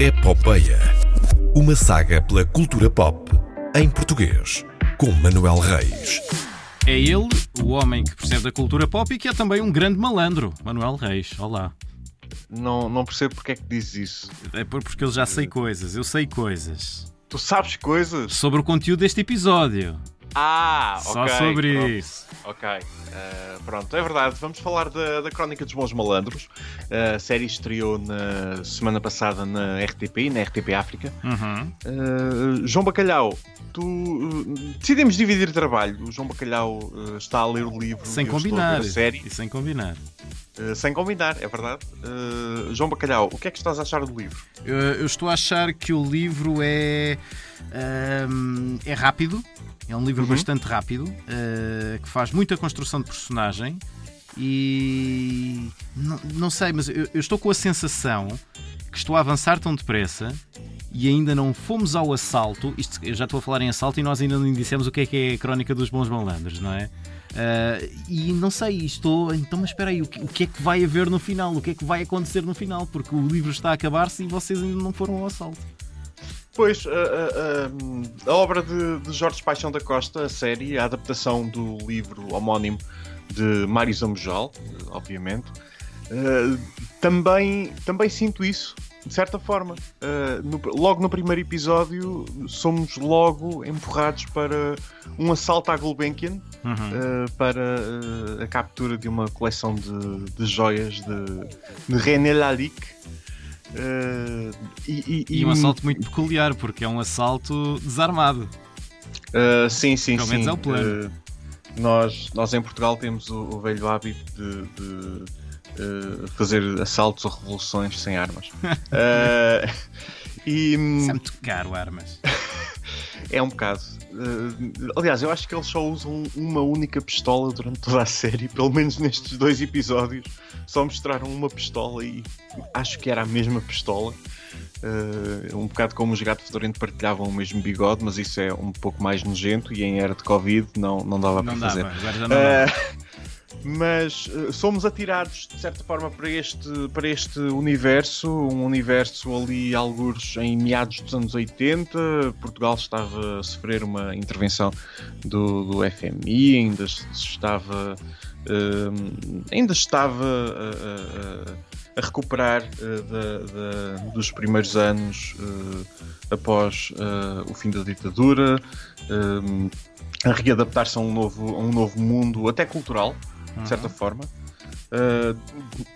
Epopeia. Uma saga pela cultura pop em português, com Manuel Reis. É ele, o homem que percebe da cultura pop e que é também um grande malandro, Manuel Reis. Olá. Não, não percebo porque é que dizes isso. É por- porque eu já sei coisas, eu sei coisas. Tu sabes coisas? Sobre o conteúdo deste episódio. Ah, Só ok. sobre pronto. isso. Ok, eh, pronto, é verdade. Vamos falar da, da Crónica dos Bons Malandros. a série estreou na semana passada na RTP, na RTP África. Uhum. Eh, João Bacalhau, tu decidimos dividir trabalho. O João Bacalhau está a ler o livro Sem a combinar. ver a série. E sem combinar. Sem combinar, é verdade. João Bacalhau, o que é que estás a achar do livro? Eu, eu estou a achar que o livro é. ahm, é rápido. É um livro Uhum. bastante rápido. ah, que faz muita construção de personagem. E. Não, não sei, mas eu, eu estou com a sensação que estou a avançar tão depressa e ainda não fomos ao assalto. Isto, eu já estou a falar em assalto e nós ainda não dissemos o que é que é a crónica dos bons malandros, não é? Ah, e não sei, estou. Então, mas espera aí, o que, o que é que vai haver no final? O que é que vai acontecer no final? Porque o livro está a acabar-se e vocês ainda não foram ao assalto. Pois, a, a- a- a obra de, de Jorge Paixão da Costa, a série, a adaptação do livro homónimo de Mário Zambojal, obviamente, eh, também, também sinto isso, de certa forma. Eh, no- logo no primeiro episódio, somos logo empurrados para um assalto à Gulbenkian, Uhum. eh, para a captura de uma coleção de, de joias de, de René Lalique. Eh, e, E um assalto muito peculiar, porque é um assalto desarmado. Uh, sim, sim, Pelo sim. menos é o plano. Uh, nós, nós em Portugal temos o, o velho hábito de, de, uh, fazer assaltos ou revoluções sem armas. Uh, e hum, Isso é muito caro, armas. É um bocado. Uh, aliás, eu acho que eles só usam uma única pistola durante toda a série, pelo menos nestes dois episódios. Só mostraram uma pistola e acho que era a mesma pistola. Uh, um bocado como os gato fedorento partilhavam o mesmo bigode, mas isso é um pouco mais nojento e em era de Covid não, não dava Não para fazer. dava, agora já não. Uh, mas uh, somos atirados de certa forma para este, para este universo, um universo ali, alguns em meados dos anos 80. Portugal estava a sofrer uma intervenção do, do FMI, ainda se estava, um, ainda estava a, a- recuperar uh, dos primeiros anos uh, após uh, o fim da ditadura. a readaptar-se a um novo, a um novo mundo, até cultural, de certa forma. Uh,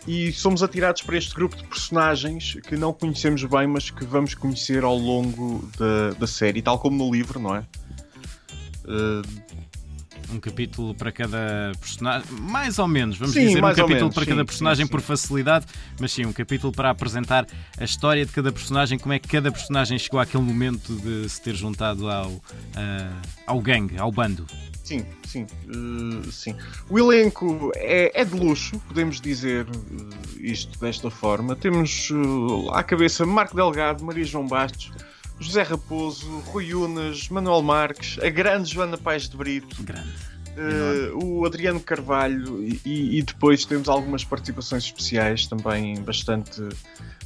e somos atirados para este grupo de personagens que não conhecemos bem, mas que vamos conhecer ao longo da, da série, tal como no livro, não é? Uh, Um capítulo para cada personagem, mais ou menos, vamos Sim, dizer um capítulo menos, para sim, cada personagem sim. por facilidade, mas sim, um capítulo para apresentar a história de cada personagem, como é que cada personagem chegou àquele momento de se ter juntado ao, ah, ao gangue, ao bando. sim, sim, uh, sim. O elenco é, é de luxo, podemos dizer uh, isto desta forma. Temos uh, à cabeça Marco Delgado, Maria João Bastos, José Raposo, Rui Unas, Manuel Marques, a grande Joana Paes de Brito, Grande. Uh, o Adriano Carvalho e, e depois temos algumas participações especiais também bastante,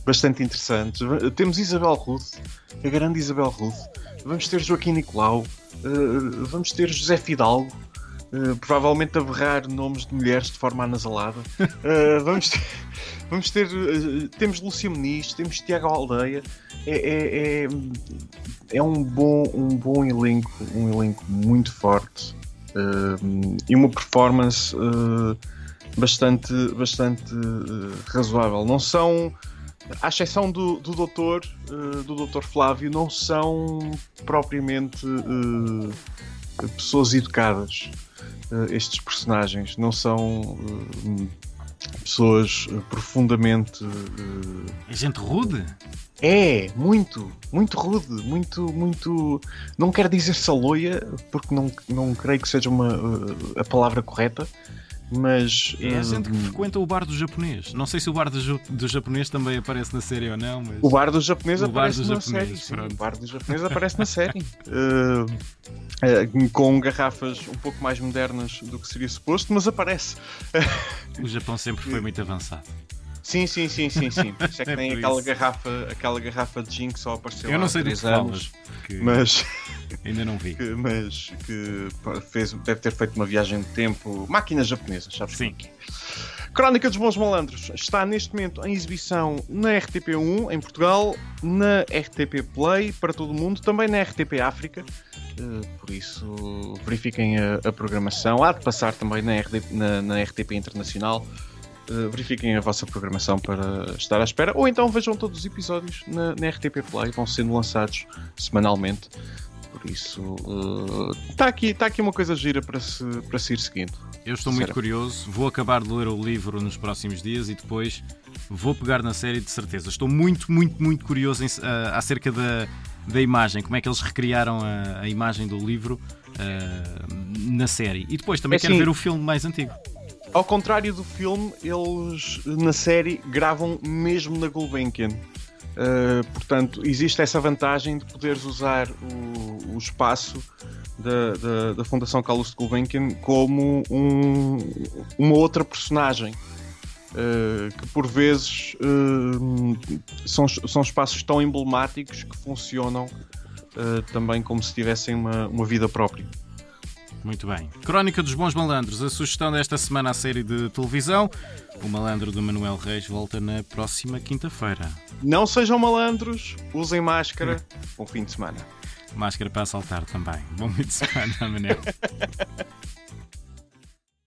bastante interessantes. Temos Isabel Ruth, a grande Isabel Ruth. Vamos ter Joaquim Nicolau. uh, vamos ter José Fidalgo. Uh, provavelmente a berrar nomes de mulheres de forma anasalada. Uh, vamos ter, vamos ter uh, temos Lúcia Muniz, temos Tiago Aldeia. É, é, é, é um, bom, um bom elenco, um elenco muito forte. E uma performance bastante, bastante razoável. Não são, à exceção do, do doutor, do doutor Flávio, não são propriamente pessoas educadas. uh, estes personagens não são uh, pessoas uh, profundamente É gente rude? é, muito, muito rude, muito, muito. Não quero dizer saloia, porque não, não creio que seja uma, a palavra correta, mas. É uh, gente que frequenta o bar do japonês. Não sei se o bar do, do japonês também aparece na série ou não, mas. O bar do japonês O aparece do na japonês, série. sim, o bar do japonês aparece na série. Uh, uh, com garrafas um pouco mais modernas do que seria suposto, mas aparece. O Japão sempre foi muito avançado. Sim, sim, sim, sim, sim. Por isso é que É tem aquela isso. garrafa, aquela garrafa de gin que só apareceu Eu há não sei que três anos. falas, porque Mas, ainda não vi. que, mas que fez, deve ter feito uma viagem de tempo. Máquina japonesa, sabes? Sim. Crónica dos Bons Malandros está neste momento em exibição na RTP1 em Portugal, na RTP Play para todo o mundo, também na RTP África. Eh, por isso, verifiquem a, a programação. Há de passar também na, RD na- na RTP Internacional. Eh, verifiquem a vossa programação para estar à espera. Ou então vejam todos os episódios na, na RTP Play, vão sendo lançados semanalmente. Por isso, está aqui, tá aqui uma coisa gira para se, para se ir seguindo. Eu estou muito curioso, vou acabar de ler o livro nos próximos dias e depois vou pegar na série de certeza. Estou muito, muito, muito curioso em- ah, acerca da, da imagem, como é que eles recriaram a, a imagem do livro ah, na série. E depois também É quero assim- ver o filme mais antigo. Ao contrário do filme, eles na série gravam mesmo na Gulbenkian. Uh, portanto, existe essa vantagem de poderes usar o, o espaço da, da, da Fundação Carlos de Gulbenkian como um- uma outra personagem. uh, que por vezes uh, são, são espaços tão emblemáticos que funcionam uh, também como se tivessem uma, uma vida própria. Muito bem. Crónica dos Bons Malandros, a sugestão desta semana à série de televisão. O Malandro de Manuel Reis volta na próxima quinta-feira. Não sejam malandros, usem máscara. Bom fim de semana. Máscara para assaltar também. Bom fim de semana, Manel.